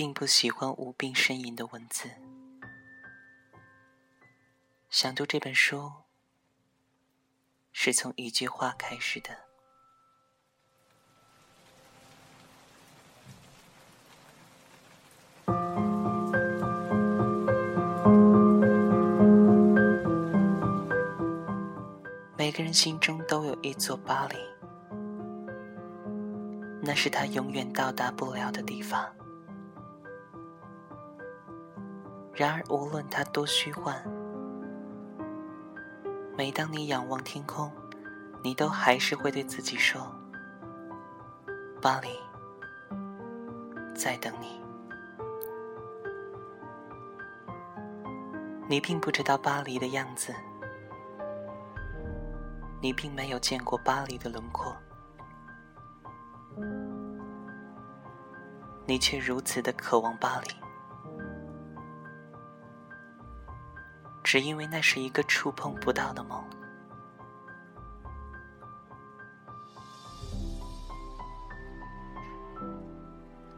并不喜欢无病呻吟的文字。想读这本书，是从一句话开始的。每个人心中都有一座巴黎，那是他永远到达不了的地方。然而，无论它多虚幻，每当你仰望天空，你都还是会对自己说：“巴黎，在等你。”你并不知道巴黎的样子，你并没有见过巴黎的轮廓，你却如此的渴望巴黎。只因为那是一个触碰不到的梦。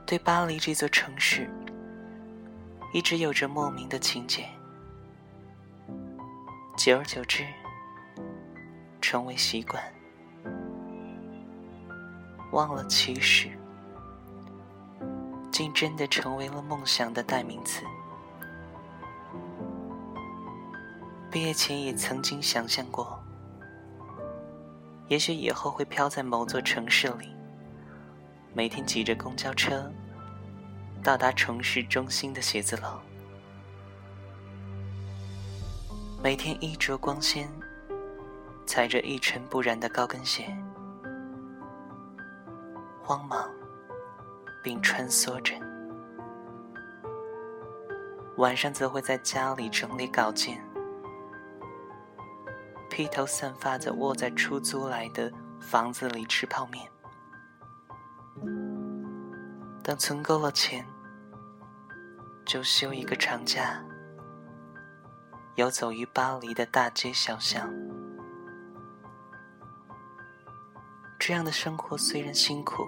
对巴黎这座城市，一直有着莫名的情结，久而久之，成为习惯，忘了其实，竟真的成为了梦想的代名词。毕业前也曾经想象过，也许以后会飘在某座城市里，每天挤着公交车，到达城市中心的写字楼，每天衣着光鲜，踩着一尘不染的高跟鞋，慌忙并穿梭着，晚上则会在家里整理稿件。披头散发的窝在出租来的房子里吃泡面，等存够了钱，就休一个长假，游走于巴黎的大街小巷。这样的生活虽然辛苦，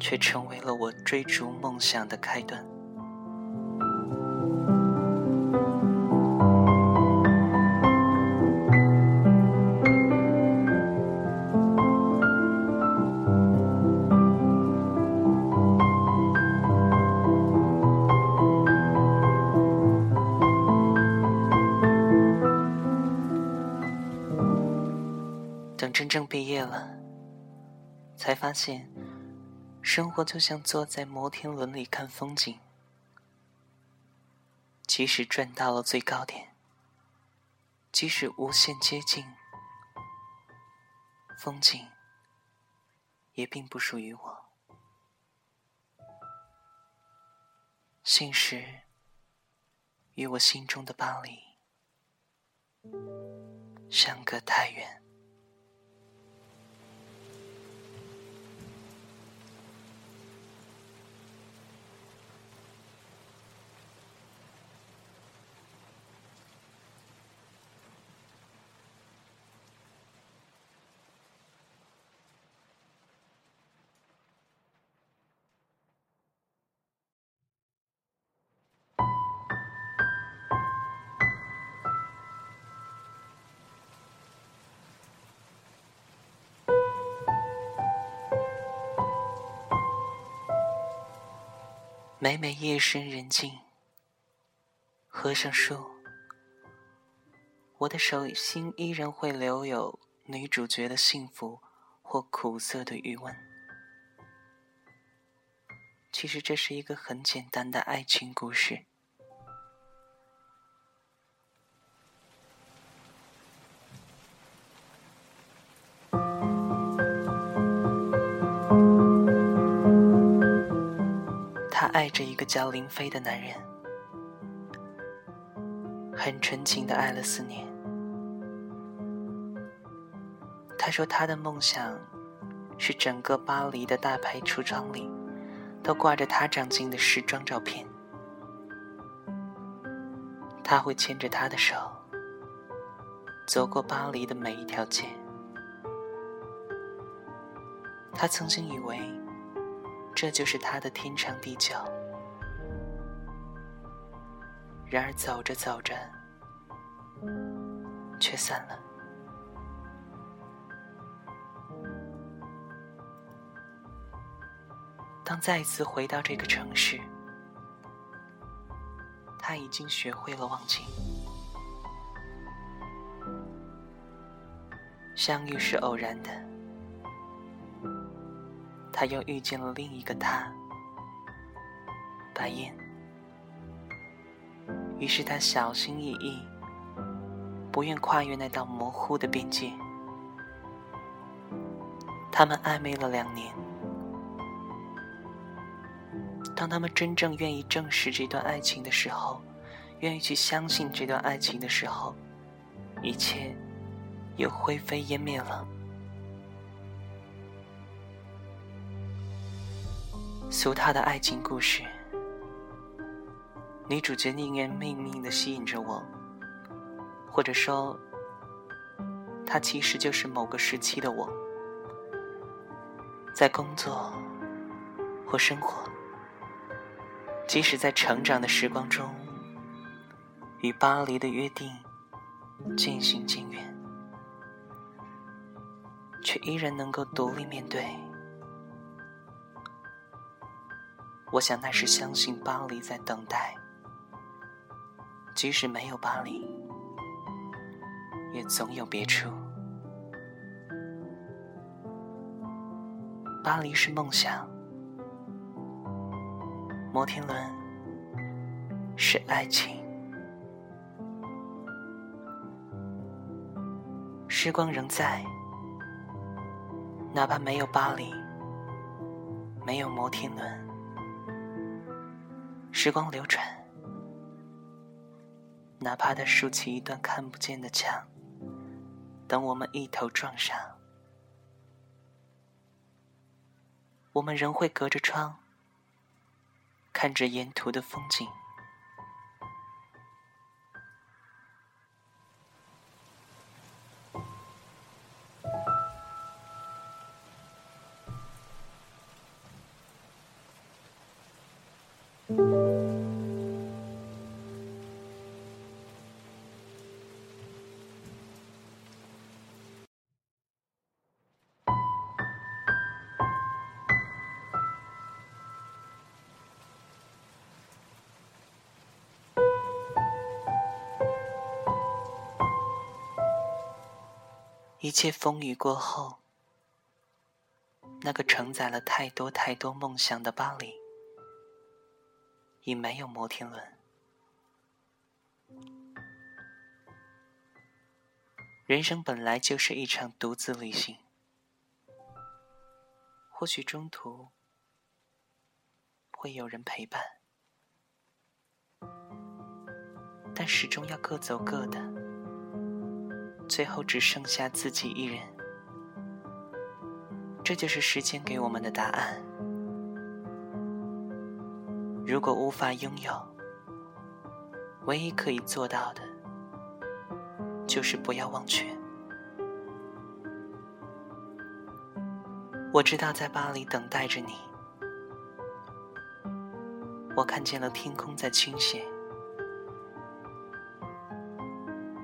却成为了我追逐梦想的开端。毕业了，才发现，生活就像坐在摩天轮里看风景。即使转到了最高点，即使无限接近，风景也并不属于我。现实与我心中的巴黎相隔太远。每每夜深人静，合上书，我的手心依然会留有女主角的幸福或苦涩的余温。其实这是一个很简单的爱情故事。爱着一个叫林飞的男人，很纯情的爱了四年。他说他的梦想是整个巴黎的大牌橱窗里都挂着他长进的时装照片。他会牵着他的手走过巴黎的每一条街。他曾经以为。这就是他的天长地久。然而走着走着，却散了。当再一次回到这个城市，他已经学会了忘记。相遇是偶然的，他又遇见了另一个他，白燕。于是他小心翼翼，不愿跨越那道模糊的边界。他们暧昧了两年。当他们真正愿意正视这段爱情的时候，愿意去相信这段爱情的时候，一切又灰飞烟灭了。俗套的爱情故事，女主角宁愿命命的吸引着我，或者说，她其实就是某个时期的我，在工作或生活。即使在成长的时光中，与巴黎的约定渐行渐远，却依然能够独立面对。我想那是相信巴黎在等待，即使没有巴黎，也总有别处。巴黎是梦想。摩天轮是爱情，时光仍在，哪怕没有巴黎，没有摩天轮，时光流转，哪怕它竖起一段看不见的墙，等我们一头撞上，我们仍会隔着窗。看着沿途的风景。一切风雨过后，那个承载了太多太多梦想的巴黎，已没有摩天轮。人生本来就是一场独自旅行，或许中途会有人陪伴，但始终要各走各的。最后只剩下自己一人，这就是时间给我们的答案。如果无法拥有，唯一可以做到的，就是不要忘却。我知道在巴黎等待着你，我看见了天空在倾斜。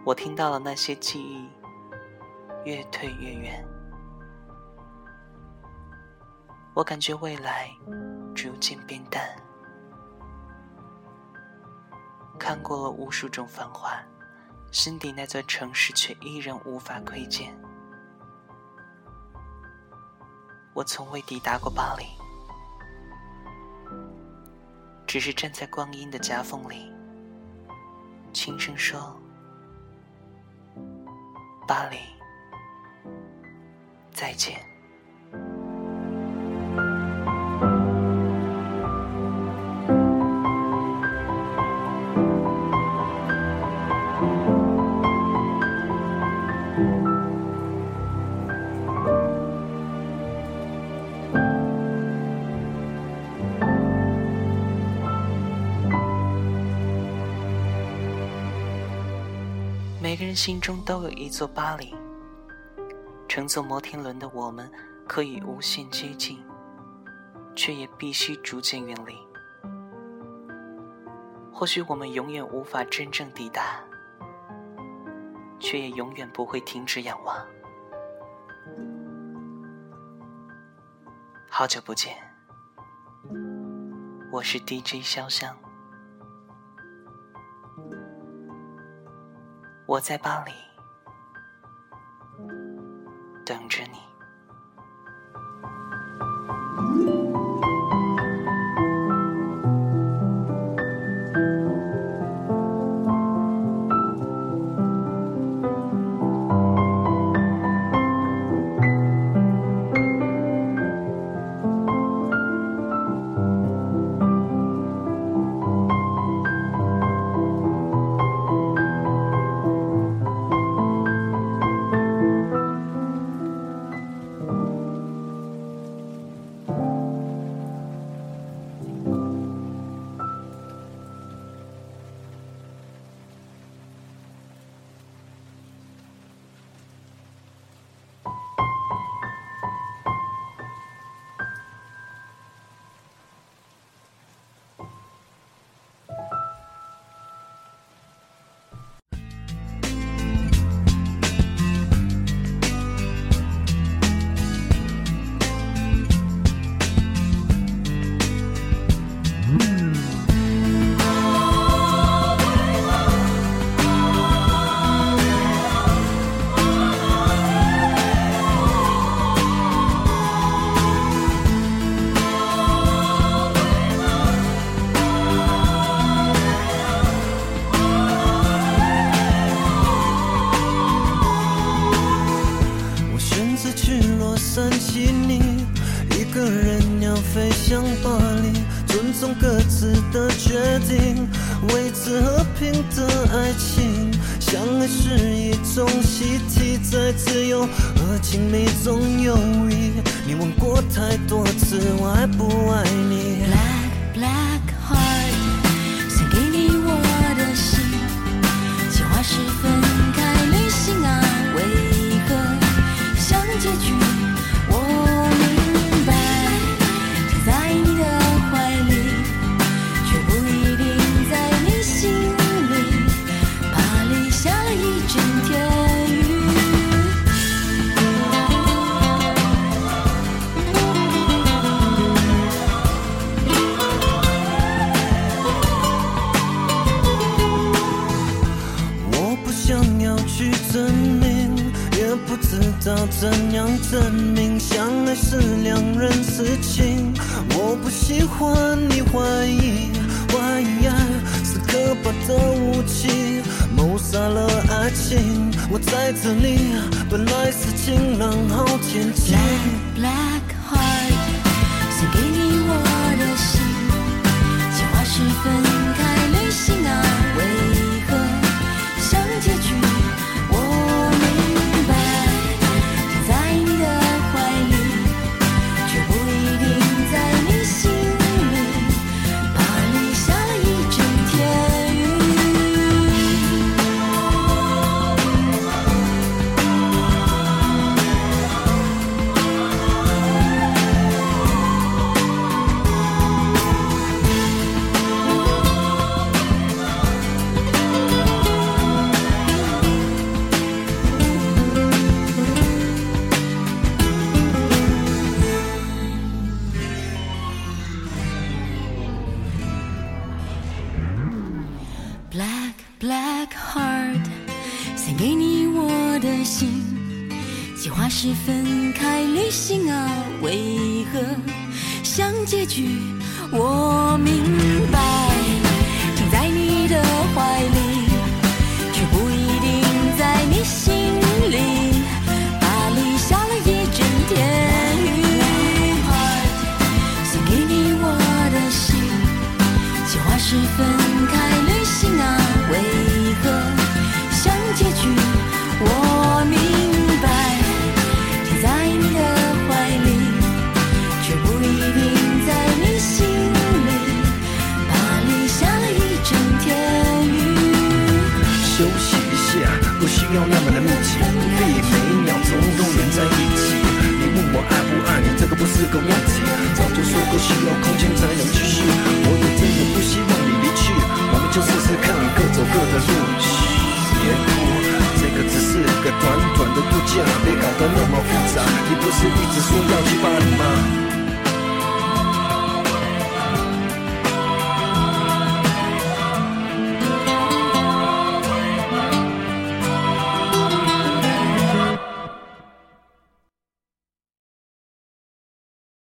我听到了那些记忆越退越远，我感觉未来逐渐变淡。看过了无数种繁华，心底那座城市却依然无法窥见。我从未抵达过巴黎，只是站在光阴的夹缝里，轻声说。巴黎，再见。心中都有一座巴黎，乘坐摩天轮的我们可以无限接近，却也必须逐渐远离。或许我们永远无法真正抵达，却也永远不会停止仰望。好久不见，我是 DJ 潇湘，我在巴黎。等着送各自的决定。维持和平的爱情，相爱是一种习题，在自由和亲密中游移。你问过太多次，我爱不爱你我不喜欢你怀疑，怀疑爱是可怕的武器，谋杀了爱情。我在这里，本来是晴朗好天气。Black, Black heart，Black Heart，送给你我的心。计划是分开旅行啊，为何？像结局，我明白，停在你的怀里，却不一定在你心里。巴黎下了一整天雨，送给你我的心。计划是分开。不，是个问题。早就。说过需要空间才能继续。我也真的不希望你离去，我们就试试看，各走各的路。别哭，这个只是个短短的度假，别搞得那么复杂。你不是一直说要去巴黎吗？